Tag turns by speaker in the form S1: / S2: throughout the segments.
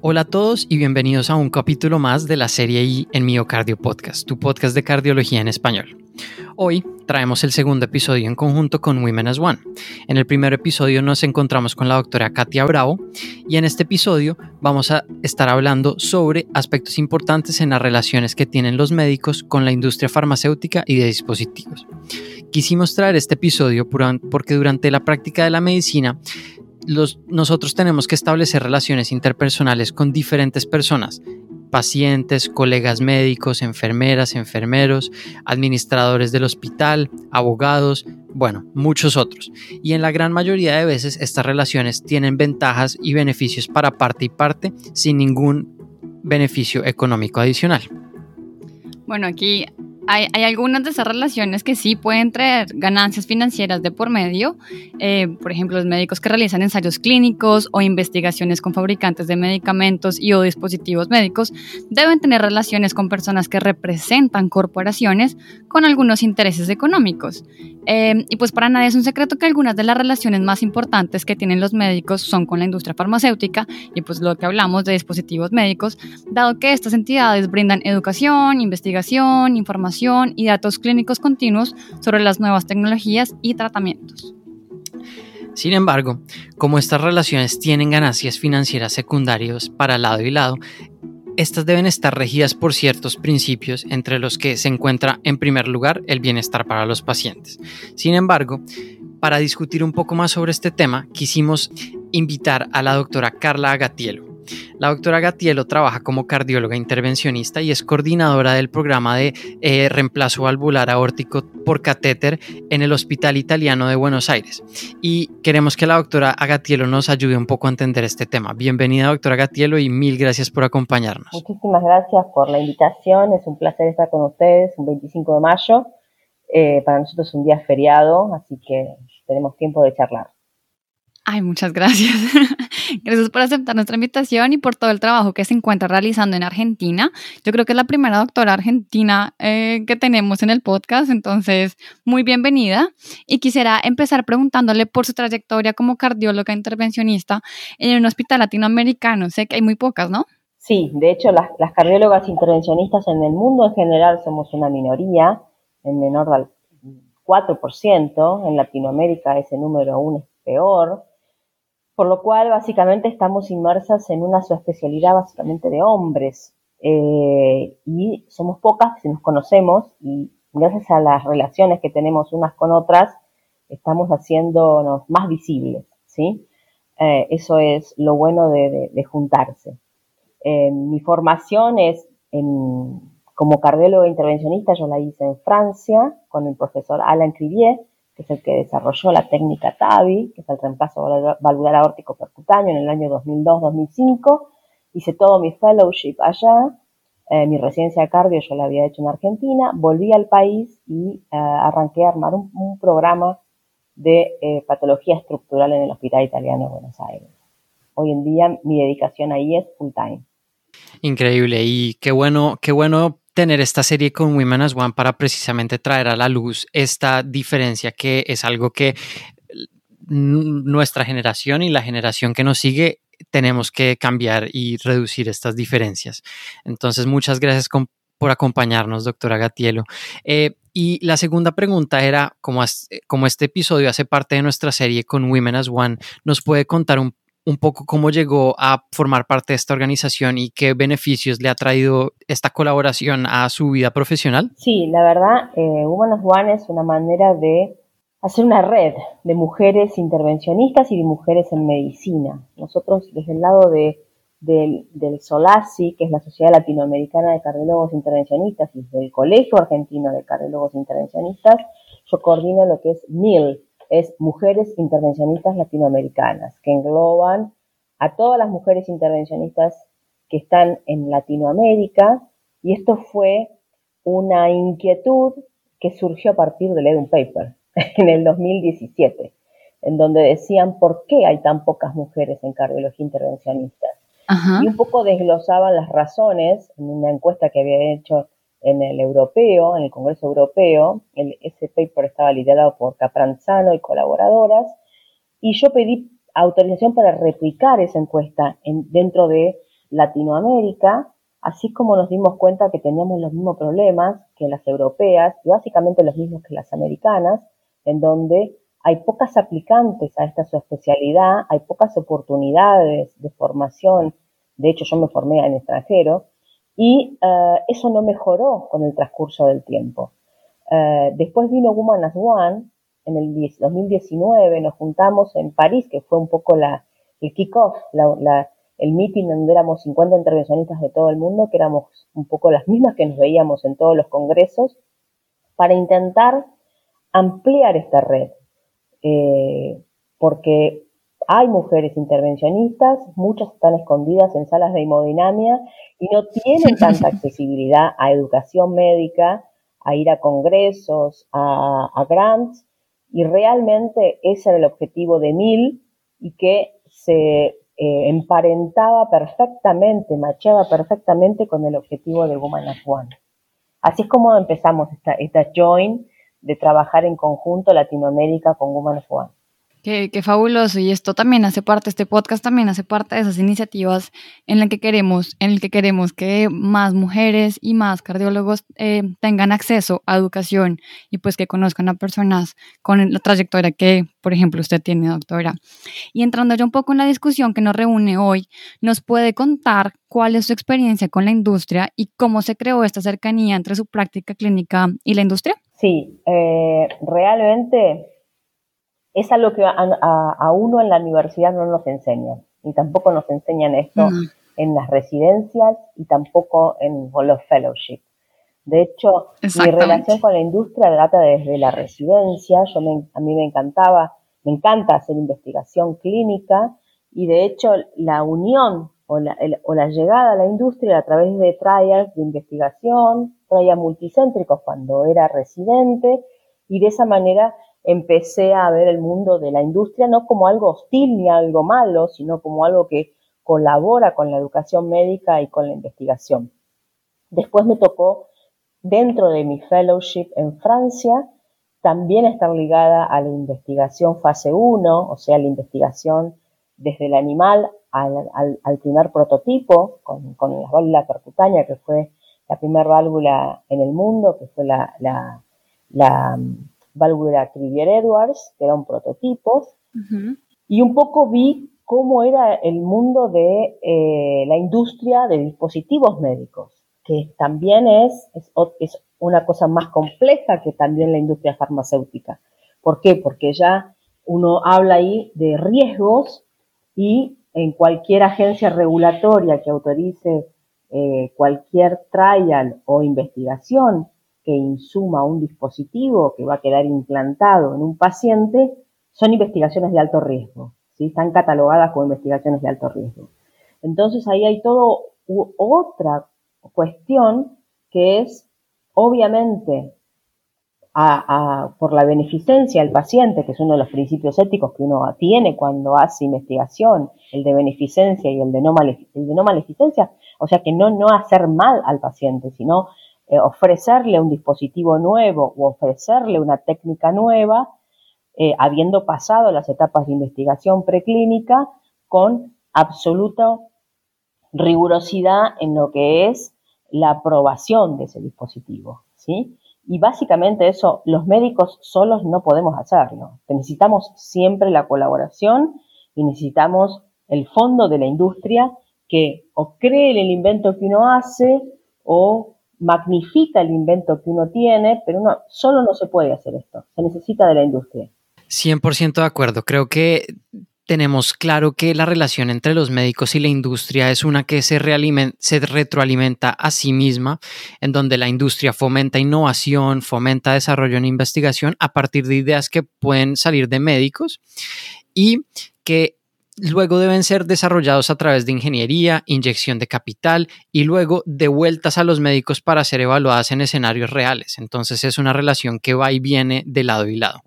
S1: Hola a todos y bienvenidos a un capítulo más de la serie I en Miocardio Podcast, tu podcast de cardiología en español. Hoy traemos el segundo episodio en conjunto con Women as One. En el primer episodio nos encontramos con la doctora Katia Bravo y en este episodio vamos a estar hablando sobre aspectos importantes en las relaciones que tienen los médicos con la industria farmacéutica y de dispositivos. Quisimos traer este episodio porque durante la práctica de la medicina nosotros tenemos que establecer relaciones interpersonales con diferentes personas, pacientes, colegas médicos, enfermeras, enfermeros, administradores del hospital, abogados, bueno, muchos otros. Y en la gran mayoría de veces estas relaciones tienen ventajas y beneficios para parte y parte sin ningún beneficio económico adicional.
S2: Bueno, aquí hay, algunas de esas relaciones que sí pueden traer ganancias financieras de por medio. Eh, por ejemplo, los médicos que realizan ensayos clínicos o investigaciones con fabricantes de medicamentos y o dispositivos médicos deben tener relaciones con personas que representan corporaciones con algunos intereses económicos. Eh, y pues para nadie es un secreto que algunas de las relaciones más importantes que tienen los médicos son con la industria farmacéutica y pues lo que hablamos de dispositivos médicos, dado que estas entidades brindan educación, investigación, información, y datos clínicos continuos sobre las nuevas tecnologías y tratamientos.
S1: Sin embargo, como estas relaciones tienen ganancias financieras secundarias para lado y lado, estas deben estar regidas por ciertos principios entre los que se encuentra en primer lugar el bienestar para los pacientes. Sin embargo, para discutir un poco más sobre este tema, quisimos invitar a la doctora Carla Agatielo, la doctora Gatielo trabaja como cardióloga intervencionista y es coordinadora del programa de eh, reemplazo valvular aórtico por catéter en el Hospital Italiano de Buenos Aires. Y queremos que la doctora Gatielo nos ayude un poco a entender este tema. Bienvenida, doctora Gatielo, y mil gracias por acompañarnos.
S3: Muchísimas gracias por la invitación. Es un placer estar con ustedes un 25 de mayo. Eh, para nosotros es un día feriado, así que tenemos tiempo de charlar.
S2: Ay, muchas gracias. gracias por aceptar nuestra invitación y por todo el trabajo que se encuentra realizando en Argentina. Yo creo que es la primera doctora argentina eh, que tenemos en el podcast, entonces muy bienvenida. Y quisiera empezar preguntándole por su trayectoria como cardióloga intervencionista en un hospital latinoamericano. Sé que hay muy pocas, ¿no?
S3: Sí, de hecho las, las cardiólogas intervencionistas en el mundo en general somos una minoría, en menor del 4%, en Latinoamérica ese número aún es peor por lo cual básicamente estamos inmersas en una subespecialidad básicamente de hombres eh, y somos pocas si nos conocemos y gracias a las relaciones que tenemos unas con otras estamos haciéndonos más visibles, ¿sí? Eh, eso es lo bueno de, juntarse. Eh, mi formación es como cardiólogo intervencionista, yo la hice en Francia con el profesor Alain Crivier, que es el que desarrolló la técnica TAVI, que es el reemplazo valvular aórtico percutáneo en el año 2002-2005. Hice todo mi fellowship allá, eh, mi residencia de cardio yo la había hecho en Argentina, volví al país y eh, arranqué a armar un, programa de eh, patología estructural en el Hospital Italiano de Buenos Aires. Hoy en día mi dedicación ahí es full time.
S1: Increíble y qué bueno, qué bueno tener esta serie con Women as One para precisamente traer a la luz esta diferencia que es algo que nuestra generación y la generación que nos sigue tenemos que cambiar y reducir estas diferencias. Entonces, muchas gracias por acompañarnos, doctora Gatielo. Eh, y la segunda pregunta era, como, como este episodio hace parte de nuestra serie con Women as One, ¿nos puede contar un un poco cómo llegó a formar parte de esta organización y qué beneficios le ha traído esta colaboración a su vida profesional?
S3: Sí, la verdad, eh, Women One es una manera de hacer una red de mujeres intervencionistas y de mujeres en medicina. Nosotros, desde el lado de, del, SOLASI, que es la Sociedad Latinoamericana de Cardiólogos Intervencionistas, y del Colegio Argentino de Cardiólogos Intervencionistas, yo coordino lo que es MIL, es Mujeres Intervencionistas Latinoamericanas, que engloban a todas las mujeres intervencionistas que están en Latinoamérica, y esto fue una inquietud que surgió a partir de leer un paper en el 2017, en donde decían por qué hay tan pocas mujeres en cardiología intervencionista. Y un poco desglosaban las razones en una encuesta que había hecho en el europeo, en el Congreso Europeo. ese paper estaba liderado por Capranzano y colaboradoras. Y yo pedí autorización para replicar esa encuesta dentro de Latinoamérica, así como nos dimos cuenta que teníamos los mismos problemas que las europeas y básicamente los mismos que las americanas, en donde hay pocas aplicantes a esta especialidad, hay pocas oportunidades de formación, de hecho yo me formé en extranjero, y eh, eso no mejoró con el transcurso del tiempo. Eh, después vino Woman as One, en el 2019 nos juntamos en París, que fue un poco la, el kick-off, el meeting donde éramos 50 intervencionistas de todo el mundo, que éramos un poco las mismas que nos veíamos en todos los congresos, para intentar ampliar esta red. Eh, porque hay mujeres intervencionistas, muchas están escondidas en salas de hemodinamia y no tienen tanta accesibilidad a educación médica, a ir a congresos, a, grants, y realmente ese era el objetivo de Mil y que se eh, emparentaba perfectamente, machaba perfectamente con el objetivo de Woman as One. Así es como empezamos esta, esta join de trabajar en conjunto Latinoamérica con Woman as One.
S2: Qué, fabuloso. Y esto también hace parte, este podcast también hace parte de esas iniciativas en las que queremos, en el que queremos que más mujeres y más cardiólogos eh, tengan acceso a educación y pues que conozcan a personas con la trayectoria que, por ejemplo, usted tiene, doctora. Y entrando ya un poco en la discusión que nos reúne hoy, ¿nos puede contar cuál es su experiencia con la industria y cómo se creó esta cercanía entre su práctica clínica y la industria?
S3: Sí, eh, realmente es algo que a, uno en la universidad no nos enseñan, y tampoco nos enseñan esto en las residencias y tampoco en los fellowships. De hecho, mi relación con la industria data desde la residencia. Yo a mí me encantaba, me encanta hacer investigación clínica y de hecho la unión o la, o la llegada a la industria a través de trials de investigación, trials multicéntricos cuando era residente y de esa manera empecé a ver el mundo de la industria no como algo hostil ni algo malo, sino como algo que colabora con la educación médica y con la investigación. Después me tocó, dentro de mi fellowship en Francia, también estar ligada a la investigación fase 1, o sea, la investigación desde el animal al, primer prototipo, con, la válvula percutánea, que fue la primera válvula en el mundo, que fue la, válvula Crivier Edwards, que era un prototipo, y un poco vi cómo era el mundo de eh, la industria de dispositivos médicos, que también es, es, es, una cosa más compleja que también la industria farmacéutica. ¿Por qué? Porque ya uno habla ahí de riesgos y en cualquier agencia regulatoria que autorice eh, cualquier trial o investigación que insuma un dispositivo que va a quedar implantado en un paciente son investigaciones de alto riesgo, ¿sí? están catalogadas como investigaciones de alto riesgo. Entonces ahí hay todo otra cuestión que es, obviamente, por la beneficencia del paciente, que es uno de los principios éticos que uno tiene cuando hace investigación, el de beneficencia y el de no, maleficencia, o sea que no, no hacer mal al paciente, sino eh, ofrecerle un dispositivo nuevo o ofrecerle una técnica nueva, eh, habiendo pasado las etapas de investigación preclínica con absoluta rigurosidad en lo que es la aprobación de ese dispositivo, ¿sí? Y básicamente eso, los médicos solos no podemos hacerlo. Necesitamos siempre la colaboración y necesitamos el fondo de la industria que o cree en el invento que uno hace o magnifica el invento que uno tiene, pero uno solo no se puede hacer esto, se necesita de la industria.
S1: 100% de acuerdo, creo que tenemos claro que la relación entre los médicos y la industria es una que se, se, retroalimenta a sí misma, en donde la industria fomenta innovación, fomenta desarrollo en investigación a partir de ideas que pueden salir de médicos y que luego deben ser desarrollados a través de ingeniería, inyección de capital y luego devueltas a los médicos para ser evaluadas en escenarios reales. Entonces es una relación que va y viene de lado y lado.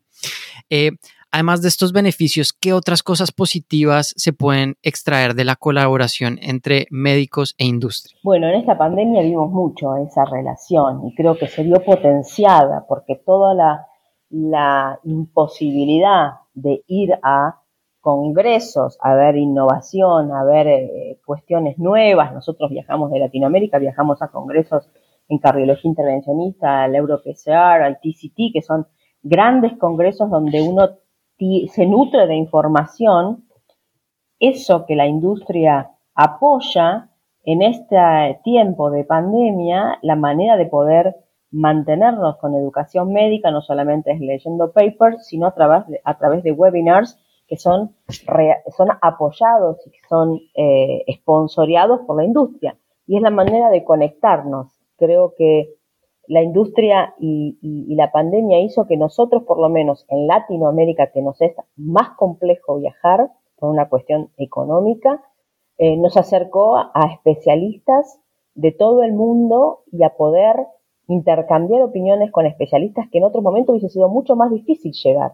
S1: Eh, además de estos beneficios, ¿qué otras cosas positivas se pueden extraer de la colaboración entre médicos e industria?
S3: Bueno, en esta pandemia vimos mucho esa relación y creo que se vio potenciada porque toda la, la imposibilidad de ir a congresos, a ver innovación, a ver eh, cuestiones nuevas. Nosotros viajamos de Latinoamérica, viajamos a congresos en cardiología intervencionista, al EuroPCR, al TCT, que son grandes congresos donde uno se nutre de información. Eso que la industria apoya en este tiempo de pandemia, la manera de poder mantenernos con educación médica no solamente es leyendo papers, sino a través a través de webinars que son, son apoyados y que son eh, por la industria. Y es la manera de conectarnos. Creo que la industria y, la pandemia hizo que nosotros, por lo menos en Latinoamérica, que nos es más complejo viajar por una cuestión económica, eh, nos acercó a especialistas de todo el mundo y a poder intercambiar opiniones con especialistas que en otro momento hubiese sido mucho más difícil llegar.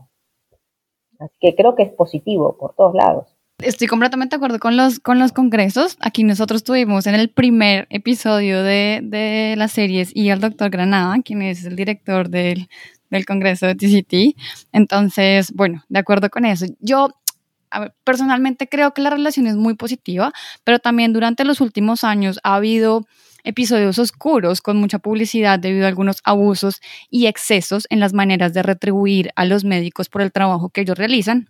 S3: Que creo que es positivo por todos lados.
S2: Estoy completamente de acuerdo con los, con los congresos. Aquí nosotros tuvimos en el primer episodio de, de las series y al doctor Granada, quien es el director del, del congreso de TCT. Entonces, bueno, de acuerdo con eso. Yo personalmente creo que la relación es muy positiva, pero también durante los últimos años ha habido episodios oscuros con mucha publicidad debido a algunos abusos y excesos en las maneras de retribuir a los médicos por el trabajo que ellos realizan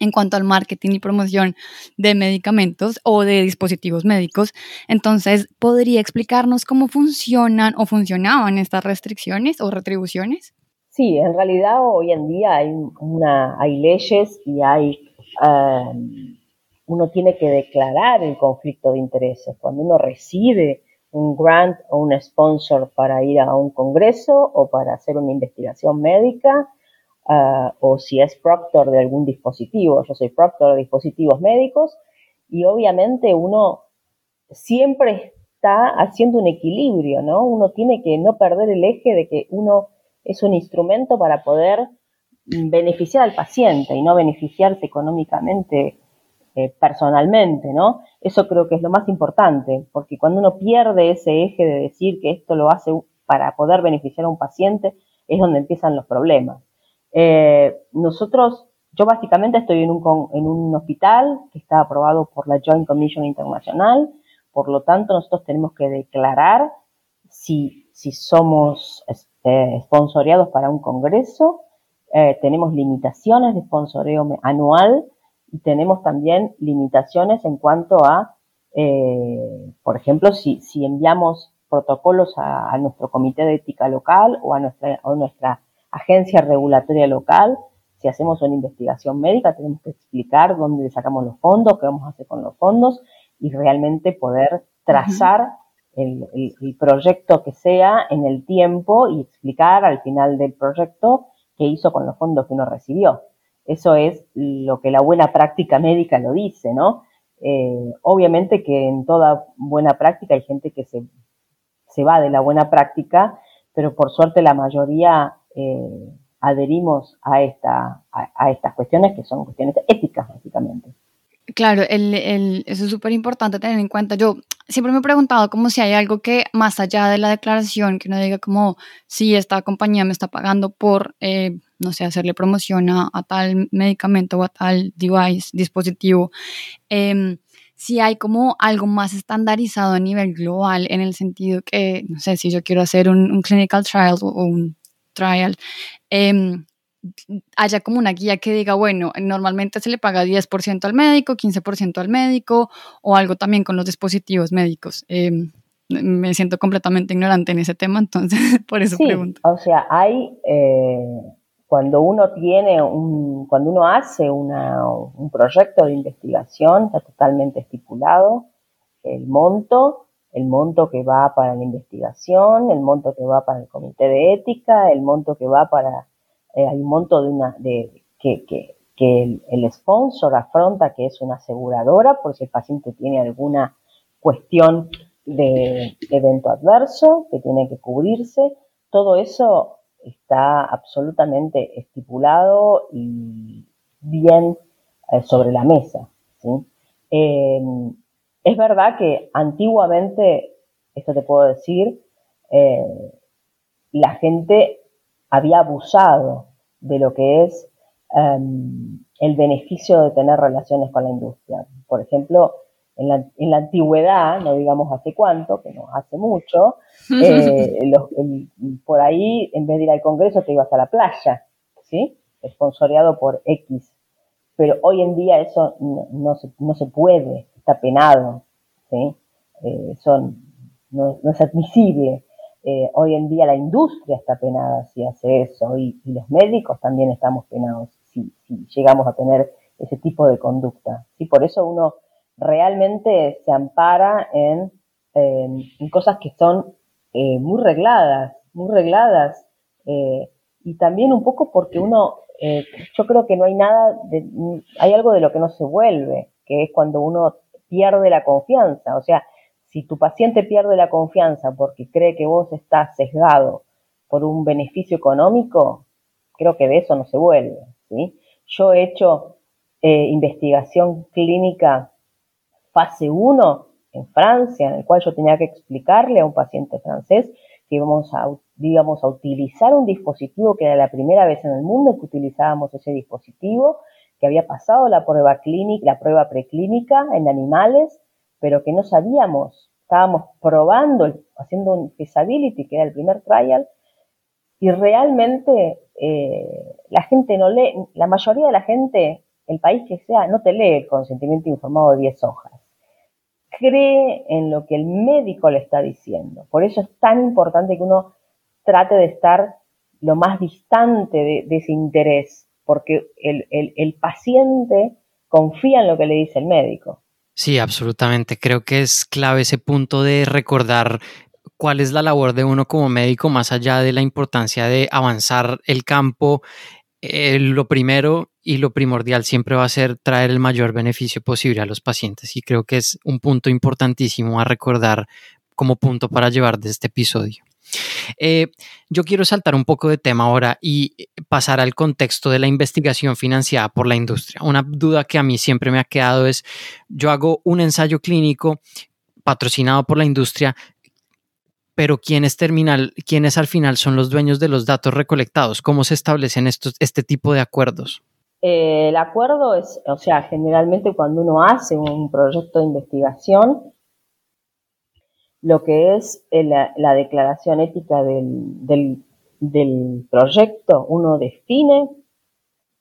S2: en cuanto al marketing y promoción de medicamentos o de dispositivos médicos. Entonces, ¿podría explicarnos cómo funcionan o funcionaban estas restricciones o retribuciones?
S3: Sí, en realidad hoy en día hay, una, hay leyes y hay, um, uno tiene que declarar el conflicto de intereses. Cuando uno recibe un grant o un sponsor para ir a un congreso o para hacer una investigación médica, uh, o si es proctor de algún dispositivo. Yo soy proctor de dispositivos médicos y obviamente uno siempre está haciendo un equilibrio, ¿no? Uno tiene que no perder el eje de que uno es un instrumento para poder beneficiar al paciente y no beneficiarse económicamente eh, personalmente, ¿no? Eso creo que es lo más importante, porque cuando uno pierde ese eje de decir que esto lo hace para poder beneficiar a un paciente, es donde empiezan los problemas. Eh, nosotros, yo básicamente estoy en un, hospital que está aprobado por la Joint Commission Internacional, por lo tanto nosotros tenemos que declarar si, si somos eh, para un congreso, eh, tenemos limitaciones de sponsoreo anual, y tenemos también limitaciones en cuanto a, eh, por ejemplo, si, si enviamos protocolos a, nuestro comité de ética local o a nuestra, a nuestra agencia regulatoria local, si hacemos una investigación médica, tenemos que explicar dónde sacamos los fondos, qué vamos a hacer con los fondos y realmente poder trazar el, el, proyecto que sea en el tiempo y explicar al final del proyecto qué hizo con los fondos que uno recibió. Eso es lo que la buena práctica médica lo dice, ¿no? Eh, obviamente que en toda buena práctica hay gente que se, se va de la buena práctica, pero por suerte la mayoría eh, adherimos a, esta, a, estas cuestiones que son cuestiones éticas, básicamente.
S2: Claro, el, el, eso es súper importante tener en cuenta. Yo siempre me he preguntado como si hay algo que más allá de la declaración, que uno diga como si esta compañía me está pagando por, eh, no sé, hacerle promoción a, tal medicamento o a tal device, dispositivo. Em, si hay como algo más estandarizado a nivel global en el sentido que, no sé, si yo quiero hacer un, clinical trial o un trial, eh, haya como una guía que diga, bueno, normalmente se le paga 10% al médico, 15% al médico o algo también con los dispositivos médicos. Em, me siento completamente ignorante en ese tema, entonces por eso pregunto.
S3: O sea, hay, eh, cuando uno tiene un, cuando uno hace un proyecto de investigación, está totalmente estipulado el monto, el monto que va para la investigación, el monto que va para el comité de ética, el monto que va para eh, hay un monto de una, de, que, que, el, sponsor afronta, que es una aseguradora, por si el paciente tiene alguna cuestión de evento adverso que tiene que cubrirse. Todo eso está absolutamente estipulado y bien eh, sobre la mesa. Eh, es verdad que antiguamente, esto te puedo decir, la gente había abusado de lo que es em, el beneficio de tener relaciones con la industria. Por ejemplo, en la, antigüedad, no digamos hace cuánto, que no hace mucho, eh, por ahí, en vez de ir al Congreso, te ibas a la playa, ¿sí? Esponsoreado por X. Pero hoy en día eso no, se, puede, está penado, ¿sí? Eh, no, es admisible. Eh, hoy en día la industria está penada si hace eso y, los médicos también estamos penados si, llegamos a tener ese tipo de conducta. ¿sí? Por eso uno realmente se ampara en, cosas que son eh, muy regladas, muy regladas, eh, y también un poco porque uno, eh, yo creo que no hay nada, de, hay algo de lo que no se vuelve, que es cuando uno pierde la confianza, o sea, si tu paciente pierde la confianza porque cree que vos estás sesgado por un beneficio económico, creo que de eso no se vuelve, ¿sí? Yo he hecho investigación clínica fase 1 en Francia, en el cual yo tenía que explicarle a un paciente francés que íbamos a, a utilizar un dispositivo que era la primera vez en el mundo que utilizábamos ese dispositivo, que había pasado la prueba clínica, la prueba preclínica en animales, pero que no sabíamos, estábamos probando, haciendo un feasibility, que era el primer trial, y realmente eh, la gente no lee, la mayoría de la gente, el país que sea, no te lee el consentimiento informado de 10 hojas cree en lo que el médico le está diciendo. Por eso es tan importante que uno trate de estar lo más distante de, ese interés, porque el, paciente confía en lo que le dice el médico.
S1: Sí, absolutamente. Creo que es clave ese punto de recordar cuál es la labor de uno como médico, más allá de la importancia de avanzar el campo. Eh, lo primero y lo primordial siempre va a ser traer el mayor beneficio posible a los pacientes y creo que es un punto importantísimo a recordar como punto para llevar de este episodio. Eh, yo quiero saltar un poco de tema ahora y pasar al contexto de la investigación financiada por la industria. Una duda que a mí siempre me ha quedado es, yo hago un ensayo clínico patrocinado por la industria, pero ¿quiénes, terminal, ¿quiénes al final son los dueños de los datos recolectados? ¿Cómo se establecen estos, este tipo de acuerdos?
S3: Eh, el acuerdo es, o sea, generalmente cuando uno hace un proyecto de investigación, lo que es eh, la, declaración ética del, proyecto, uno define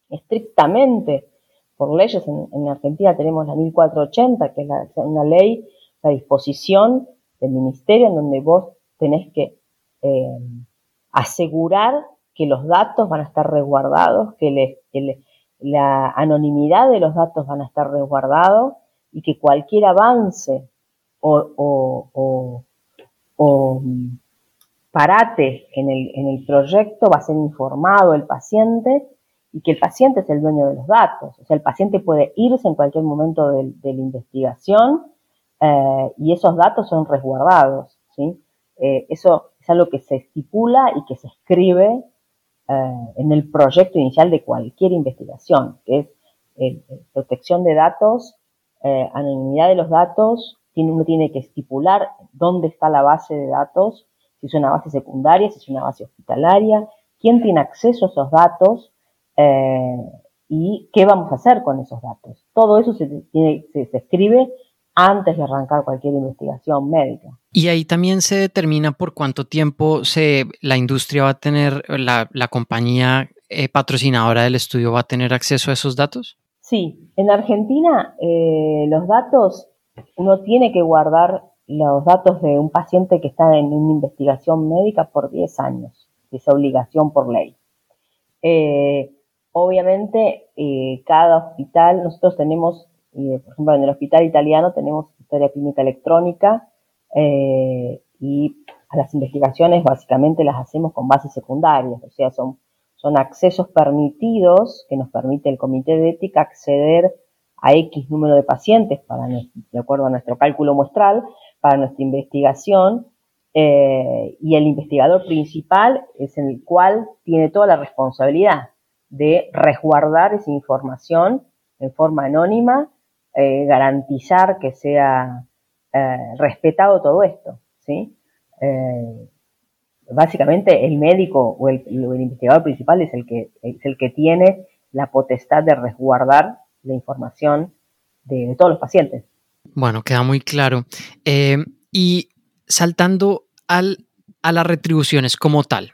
S3: estrictamente por leyes, en, Argentina tenemos la 1480, que es una ley, la disposición del ministerio en donde vos tenés que eh, asegurar que los datos van a estar resguardados, que, le, la anonimidad de los datos van a estar resguardados y que cualquier avance o, parate en el, proyecto va a ser informado el paciente y que el paciente es el dueño de los datos. O sea, el paciente puede irse en cualquier momento de, la investigación eh, y esos datos son resguardados. ¿sí? Eh, eso es algo que se estipula y que se escribe eh, en el proyecto inicial de cualquier investigación, que es eh, protección de datos, eh, anonimidad de los datos, uno tiene que estipular dónde está la base de datos, si es una base secundaria, si es una base hospitalaria, quién tiene acceso a esos datos y qué vamos a hacer con esos datos. Todo eso se, se escribe antes de arrancar cualquier investigación médica.
S1: Y ahí también se determina por cuánto tiempo se, la industria va a tener, la, compañía eh, patrocinadora del estudio va a tener acceso a esos datos.
S3: Sí, en Argentina eh, los datos, uno tiene que guardar los datos de un paciente que está en una investigación médica por 10 años, esa obligación por ley. Eh, obviamente, cada hospital, nosotros tenemos por ejemplo, en el hospital italiano tenemos historia clínica electrónica eh, y a las investigaciones básicamente las hacemos con bases secundarias, o sea, son, son accesos permitidos que nos permite el comité de ética acceder a X número de pacientes para, de acuerdo a nuestro cálculo muestral para nuestra investigación eh, y el investigador principal es el cual tiene toda la responsabilidad de resguardar esa información en forma anónima eh, garantizar que sea eh, respetado todo esto, ¿sí? Básicamente el médico o el, investigador principal es el que es el que tiene la potestad de resguardar la información de, todos los pacientes.
S1: Bueno, queda muy claro. Eh, y saltando al, a las retribuciones como tal,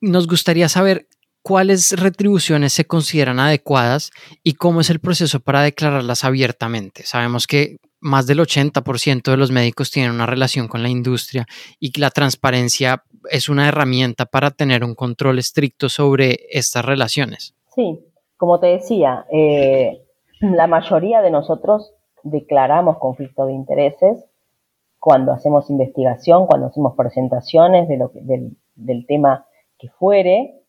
S1: nos gustaría saber cuáles retribuciones se consideran adecuadas y cómo es el proceso para declararlas abiertamente. Sabemos que más del 80% de los médicos tienen una relación con la industria y que la transparencia es una herramienta para tener un control estricto sobre estas relaciones.
S3: Sí, como te decía, eh, la mayoría de nosotros declaramos conflicto de intereses cuando hacemos investigación, cuando hacemos presentaciones de lo del, tema que fuere,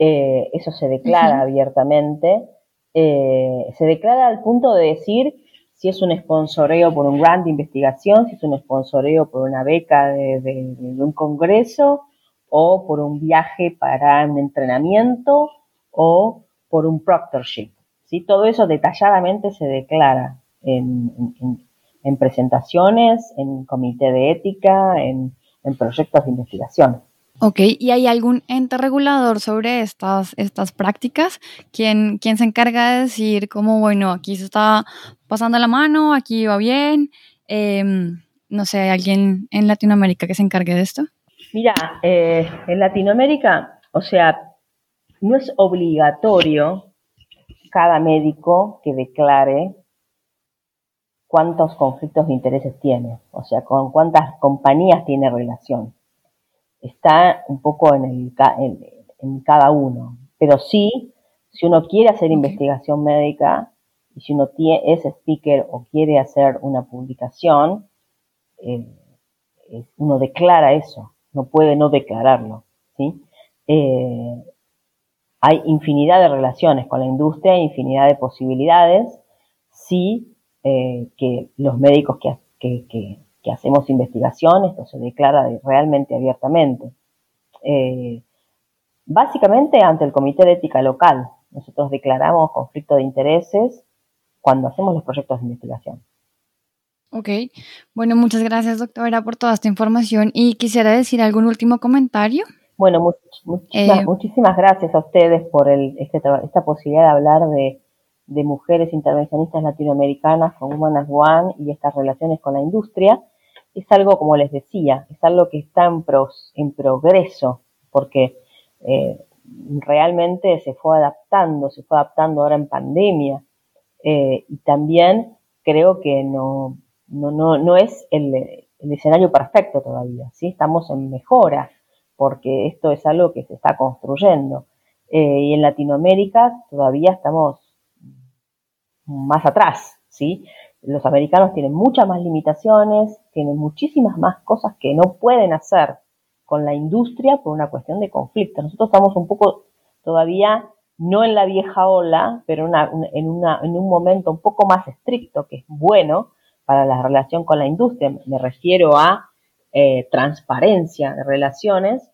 S3: eh, eso se declara abiertamente. Eh, se declara al punto de decir si es un sponsoreo por un grant de investigación, si es un sponsoreo por una beca de, un congreso o por un viaje para un entrenamiento o por un proctorship. ¿sí? Todo eso detalladamente se declara en, presentaciones, en comité de ética, en, proyectos de investigación.
S2: Ok, ¿y hay algún ente regulador sobre estas, estas prácticas? ¿Quién, ¿Quién se encarga de decir como, bueno, aquí se está pasando la mano, aquí va bien? Em, no sé, ¿hay alguien en Latinoamérica que se encargue de esto?
S3: Mira, eh, en Latinoamérica, o sea, no es obligatorio cada médico que declare cuántos conflictos de intereses tiene, o sea, con cuántas compañías tiene relación está un poco en, el, en, cada uno. Pero sí, si uno quiere hacer investigación médica y si uno tiene, es speaker o quiere hacer una publicación, eh, uno declara eso, no puede no declararlo. ¿sí? Eh, hay infinidad de relaciones con la industria, infinidad de posibilidades, sí eh, que los médicos que, hacemos investigación, esto se declara realmente abiertamente. Eh, básicamente ante el Comité de Ética Local, nosotros declaramos conflicto de intereses cuando hacemos los proyectos de investigación.
S2: Ok, bueno, muchas gracias doctora por toda esta información y quisiera decir algún último comentario.
S3: Bueno, eh, muchísimas, gracias a ustedes por este esta posibilidad de hablar de, de mujeres intervencionistas latinoamericanas con Human One y estas relaciones con la industria. Es algo, como les decía, es algo que está en, en progreso, porque eh, realmente se fue adaptando, se fue adaptando ahora en pandemia, eh, y también creo que no, no, no, no es el, el, escenario perfecto todavía, ¿sí? estamos en mejora, porque esto es algo que se está construyendo. Eh, y en Latinoamérica todavía estamos más atrás, ¿sí? Los americanos tienen muchas más limitaciones, tienen muchísimas más cosas que no pueden hacer con la industria por una cuestión de conflicto. Nosotros estamos un poco todavía no en la vieja ola, pero en, un momento un poco más estricto, que es bueno para la relación con la industria. Me refiero a eh, transparencia de relaciones,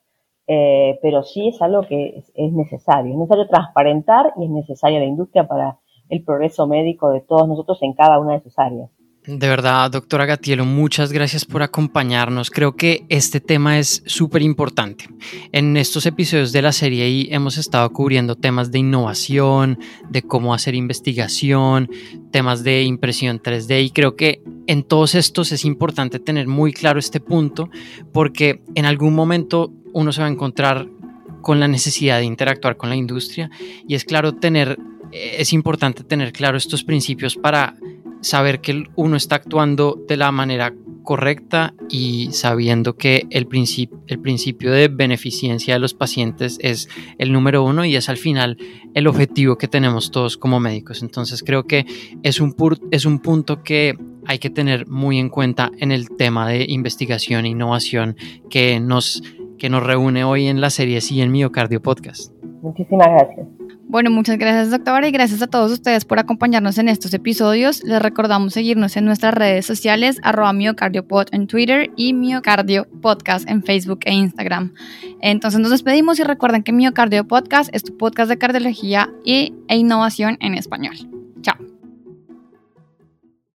S3: eh, pero sí es algo que es, es, necesario. Es necesario transparentar y es necesaria la industria para el progreso médico de todos nosotros en cada una de sus áreas.
S1: De verdad, doctora Gatielo, muchas gracias por acompañarnos. Creo que este tema es súper importante. En estos episodios de la serie I hemos estado cubriendo temas de innovación, de cómo hacer investigación, temas de impresión 3D y creo que en todos estos es importante tener muy claro este punto porque en algún momento uno se va a encontrar con la necesidad de interactuar con la industria y es claro tener es importante tener claro estos principios para saber que uno está actuando de la manera correcta y sabiendo que el, el principio de beneficencia de los pacientes es el número uno y es al final el objetivo que tenemos todos como médicos. Entonces creo que es un, es un punto que hay que tener muy en cuenta en el tema de investigación e innovación que nos, que nos reúne hoy en la serie Sí en Miocardio Podcast.
S3: Muchísimas gracias.
S2: Bueno, muchas gracias doctora y gracias a todos ustedes por acompañarnos en estos episodios. Les recordamos seguirnos en nuestras redes sociales, arroba miocardiopod en Twitter y miocardio podcast en Facebook e Instagram. Entonces nos despedimos y recuerden que Miocardio Podcast es tu podcast de cardiología e innovación en español. Chao.